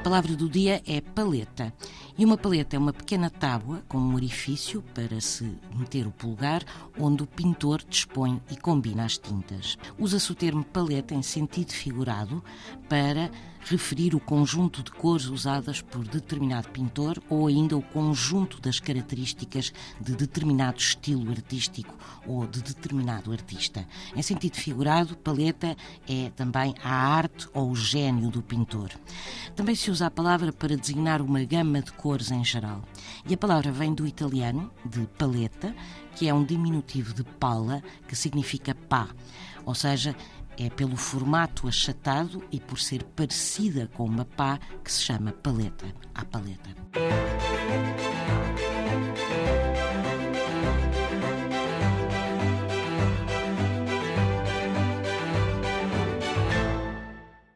palavra do dia é paleta. E uma paleta é uma pequena tábua com um orifício para se meter o pulgar, onde o pintor dispõe e combina as tintas. Usa-se o termo paleta em sentido figurado para referir o conjunto de cores usadas por determinado pintor ou ainda o conjunto das características de determinado estilo artístico ou de determinado artista. Em sentido figurado, paleta é também a arte ou o gênio do pintor. Também se usa a palavra para designar uma gama de cores em geral. E a palavra vem do italiano, de paleta, que é um diminutivo de pala, que significa pá. Ou seja, é pelo formato achatado e por ser parecida com uma pá que se chama paleta. A paleta.